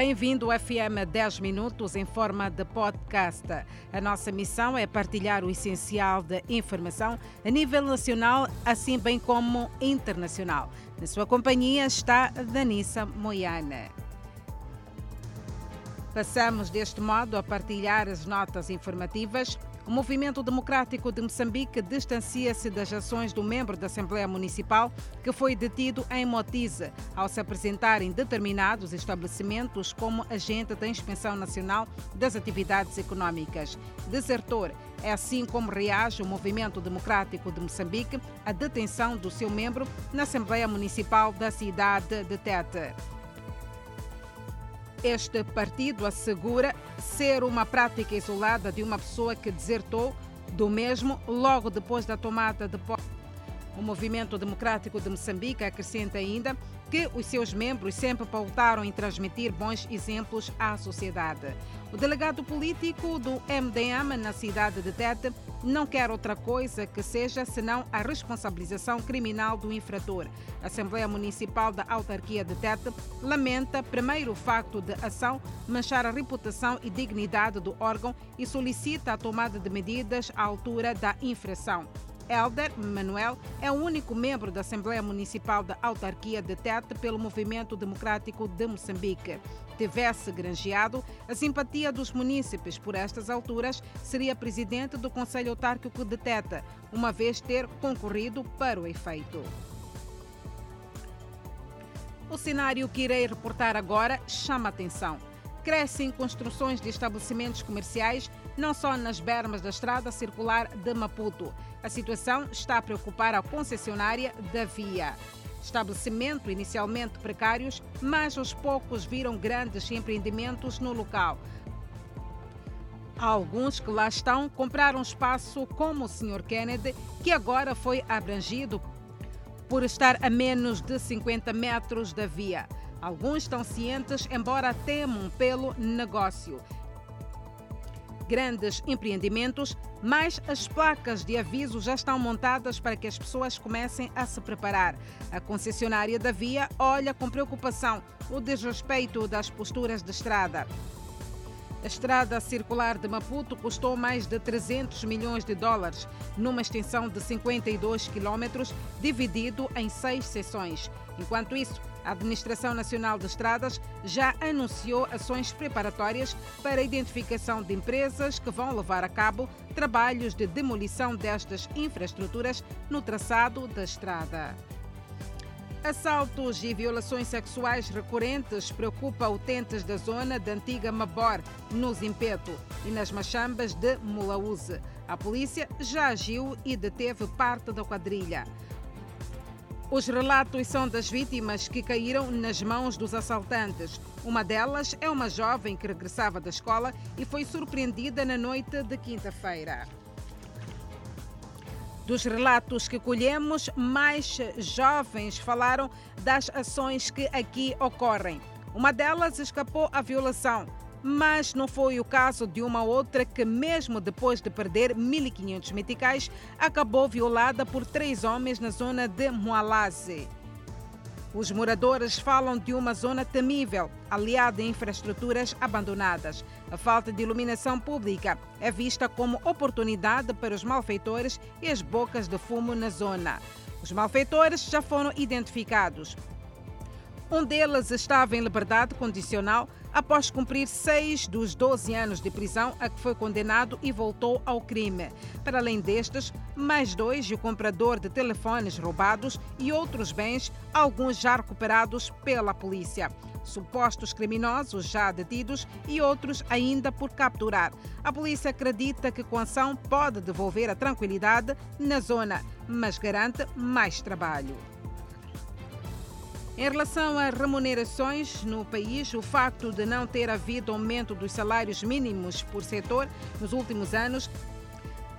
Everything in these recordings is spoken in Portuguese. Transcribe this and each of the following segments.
Bem-vindo ao FM 10 Minutos em forma de podcast. A nossa missão é partilhar o essencial da informação a nível nacional, assim bem como internacional. Na sua companhia está Danissa Moiana. Passamos deste modo a partilhar as notas informativas o Movimento Democrático de Moçambique distancia-se das ações do membro da Assembleia Municipal que foi detido em Motize ao se apresentar em determinados estabelecimentos como agente da Inspeção Nacional das Atividades Econômicas. Desertor é assim como reage o Movimento Democrático de Moçambique à detenção do seu membro na Assembleia Municipal da cidade de Tete. Este partido assegura ser uma prática isolada de uma pessoa que desertou do mesmo logo depois da tomada de posse. O Movimento Democrático de Moçambique acrescenta ainda que os seus membros sempre pautaram em transmitir bons exemplos à sociedade. O delegado político do MDM na cidade de Tete não quer outra coisa que seja senão a responsabilização criminal do infrator. A Assembleia Municipal da Autarquia de Tete lamenta primeiro o facto de ação manchar a reputação e dignidade do órgão e solicita a tomada de medidas à altura da infração. Elder Manuel é o único membro da Assembleia Municipal da Autarquia de Tete pelo Movimento Democrático de Moçambique. Tivesse granjeado a simpatia dos munícipes por estas alturas, seria presidente do Conselho Autárquico de Tete, uma vez ter concorrido para o efeito. O cenário que irei reportar agora chama atenção. Crescem construções de estabelecimentos comerciais não só nas bermas da estrada circular de Maputo. A situação está a preocupar a concessionária da via. Estabelecimento inicialmente precários, mas aos poucos viram grandes empreendimentos no local. Alguns que lá estão compraram espaço como o Sr. Kennedy, que agora foi abrangido por estar a menos de 50 metros da via. Alguns estão cientes, embora temam pelo negócio. Grandes empreendimentos, mas as placas de aviso já estão montadas para que as pessoas comecem a se preparar. A concessionária da via olha com preocupação o desrespeito das posturas de estrada. A estrada circular de Maputo custou mais de 300 milhões de dólares, numa extensão de 52 quilômetros, dividido em seis seções. Enquanto isso, a Administração Nacional de Estradas já anunciou ações preparatórias para a identificação de empresas que vão levar a cabo trabalhos de demolição destas infraestruturas no traçado da estrada. Assaltos e violações sexuais recorrentes preocupa utentes da zona da antiga Mabor, no Zimpeto e nas Machambas de Mulaúze. A polícia já agiu e deteve parte da quadrilha. Os relatos são das vítimas que caíram nas mãos dos assaltantes. Uma delas é uma jovem que regressava da escola e foi surpreendida na noite de quinta-feira. Dos relatos que colhemos, mais jovens falaram das ações que aqui ocorrem. Uma delas escapou à violação, mas não foi o caso de uma outra que, mesmo depois de perder 1.500 meticais, acabou violada por três homens na zona de Moalaze. Os moradores falam de uma zona temível, aliada a infraestruturas abandonadas. A falta de iluminação pública é vista como oportunidade para os malfeitores e as bocas de fumo na zona. Os malfeitores já foram identificados. Um deles estava em liberdade condicional após cumprir seis dos 12 anos de prisão a que foi condenado e voltou ao crime. Para além destes, mais dois e o comprador de telefones roubados e outros bens, alguns já recuperados pela polícia. Supostos criminosos já detidos e outros ainda por capturar. A polícia acredita que com ação pode devolver a tranquilidade na zona, mas garante mais trabalho. Em relação às remunerações no país, o facto de não ter havido aumento dos salários mínimos por setor nos últimos anos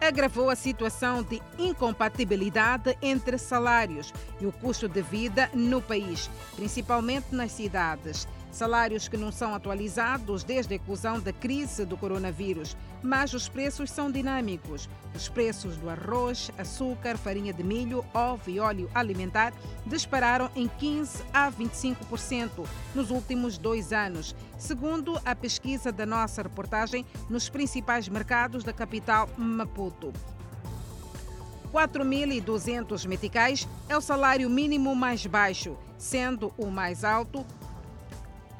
agravou a situação de incompatibilidade entre salários e o custo de vida no país, principalmente nas cidades. Salários que não são atualizados desde a eclosão da crise do coronavírus, mas os preços são dinâmicos. Os preços do arroz, açúcar, farinha de milho, ovo e óleo alimentar dispararam em 15 a 25% nos últimos dois anos, segundo a pesquisa da nossa reportagem nos principais mercados da capital Maputo. 4.200 meticais é o salário mínimo mais baixo, sendo o mais alto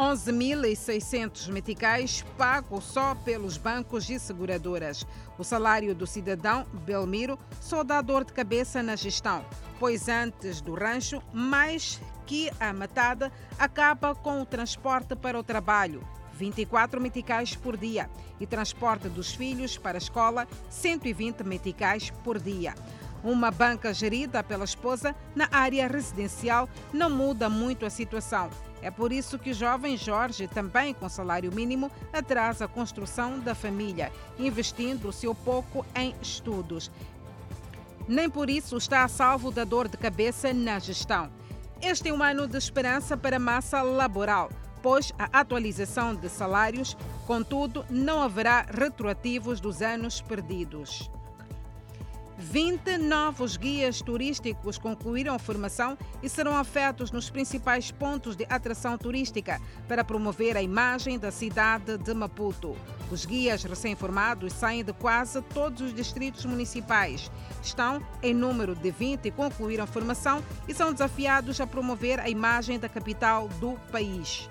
11.600 meticais pago só pelos bancos e seguradoras. O salário do cidadão Belmiro só dá dor de cabeça na gestão, pois antes do rancho, mais que a matada acaba com o transporte para o trabalho. 24 meticais por dia e transporte dos filhos para a escola, 120 meticais por dia. Uma banca gerida pela esposa na área residencial não muda muito a situação. É por isso que o jovem Jorge, também com salário mínimo, atrasa a construção da família, investindo o seu pouco em estudos. Nem por isso está a salvo da dor de cabeça na gestão. Este é um ano de esperança para a massa laboral, pois a atualização de salários, contudo, não haverá retroativos dos anos perdidos. 20 novos guias turísticos concluíram a formação e serão afetos nos principais pontos de atração turística para promover a imagem da cidade de Maputo. Os guias recém-formados saem de quase todos os distritos municipais. Estão em número de 20 e concluíram a formação e são desafiados a promover a imagem da capital do país.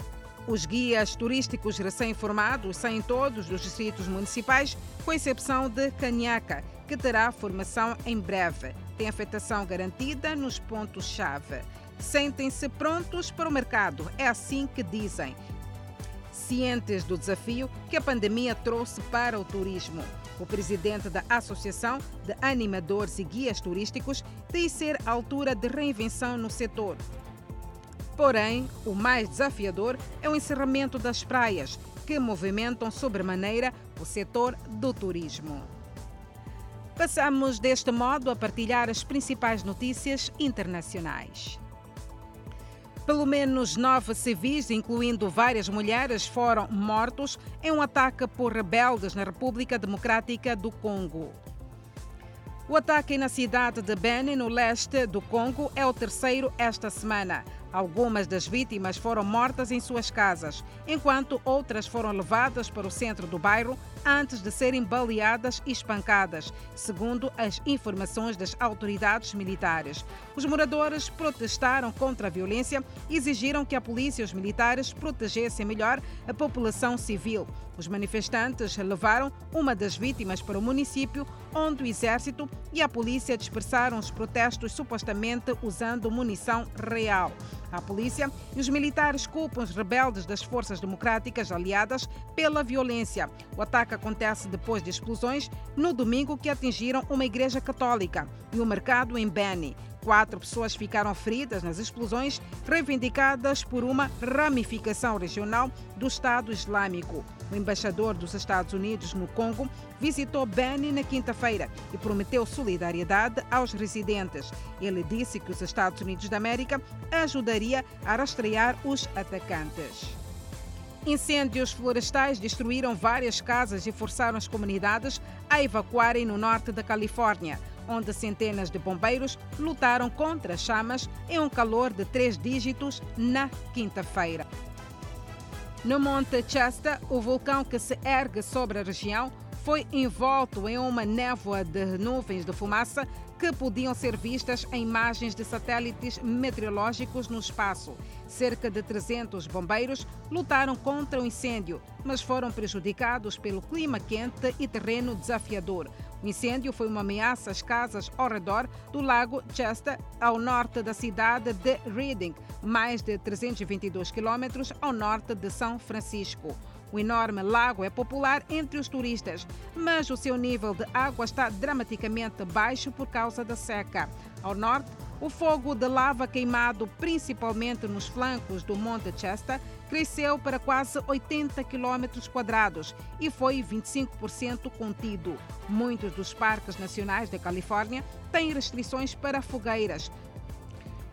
Os guias turísticos recém-formados saem todos dos distritos municipais, com exceção de Canhaca, que terá formação em breve. Tem afetação garantida nos pontos-chave. Sentem-se prontos para o mercado, é assim que dizem. Cientes do desafio que a pandemia trouxe para o turismo. O presidente da Associação de Animadores e Guias Turísticos diz ser a altura de reinvenção no setor. Porém, o mais desafiador é o encerramento das praias, que movimentam sobremaneira o setor do turismo. Passamos deste modo a partilhar as principais notícias internacionais. Pelo menos nove civis, incluindo várias mulheres, foram mortos em um ataque por rebeldes na República Democrática do Congo. O ataque na cidade de Beni, no leste do Congo, é o terceiro esta semana. Algumas das vítimas foram mortas em suas casas, enquanto outras foram levadas para o centro do bairro antes de serem baleadas e espancadas, segundo as informações das autoridades militares. Os moradores protestaram contra a violência e exigiram que a polícia e os militares protegessem melhor a população civil. Os manifestantes levaram uma das vítimas para o município, onde o exército e a polícia dispersaram os protestos supostamente usando munição real. A polícia e os militares culpam os rebeldes das forças democráticas aliadas pela violência. O ataque acontece depois de explosões no domingo que atingiram uma igreja católica e um mercado em Beni. Quatro pessoas ficaram feridas nas explosões reivindicadas por uma ramificação regional do Estado Islâmico. O embaixador dos Estados Unidos no Congo visitou Beni na quinta-feira e prometeu solidariedade aos residentes. Ele disse que os Estados Unidos da América ajudaria a rastrear os atacantes. Incêndios florestais destruíram várias casas e forçaram as comunidades a evacuarem no norte da Califórnia onde centenas de bombeiros lutaram contra as chamas em um calor de três dígitos na quinta-feira. No Monte Chasta, o vulcão que se ergue sobre a região foi envolto em uma névoa de nuvens de fumaça que podiam ser vistas em imagens de satélites meteorológicos no espaço. Cerca de 300 bombeiros lutaram contra o incêndio, mas foram prejudicados pelo clima quente e terreno desafiador. O incêndio foi uma ameaça às casas ao redor do lago Chester, ao norte da cidade de Reading, mais de 322 quilômetros ao norte de São Francisco. O enorme lago é popular entre os turistas, mas o seu nível de água está dramaticamente baixo por causa da seca. Ao norte, o fogo de lava queimado principalmente nos flancos do Monte Chester cresceu para quase 80 km quadrados e foi 25% contido. Muitos dos parques nacionais da Califórnia têm restrições para fogueiras,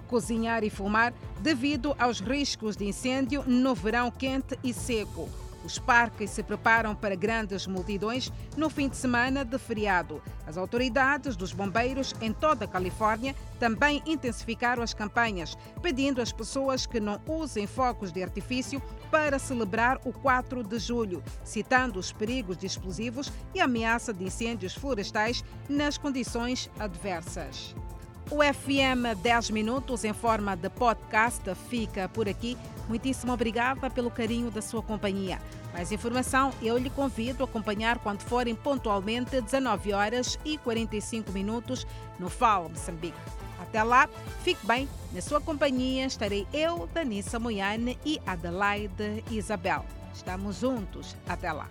cozinhar e fumar devido aos riscos de incêndio no verão quente e seco. Os parques se preparam para grandes multidões no fim de semana de feriado. As autoridades dos bombeiros em toda a Califórnia também intensificaram as campanhas, pedindo às pessoas que não usem focos de artifício para celebrar o 4 de julho, citando os perigos de explosivos e ameaça de incêndios florestais nas condições adversas. O FM 10 Minutos, em forma de podcast, fica por aqui. Muitíssimo obrigada pelo carinho da sua companhia. Mais informação eu lhe convido a acompanhar quando forem pontualmente 19 horas e 45 minutos no FAO Moçambique. Até lá, fique bem. Na sua companhia estarei eu, Danissa Moiane e Adelaide Isabel. Estamos juntos. Até lá.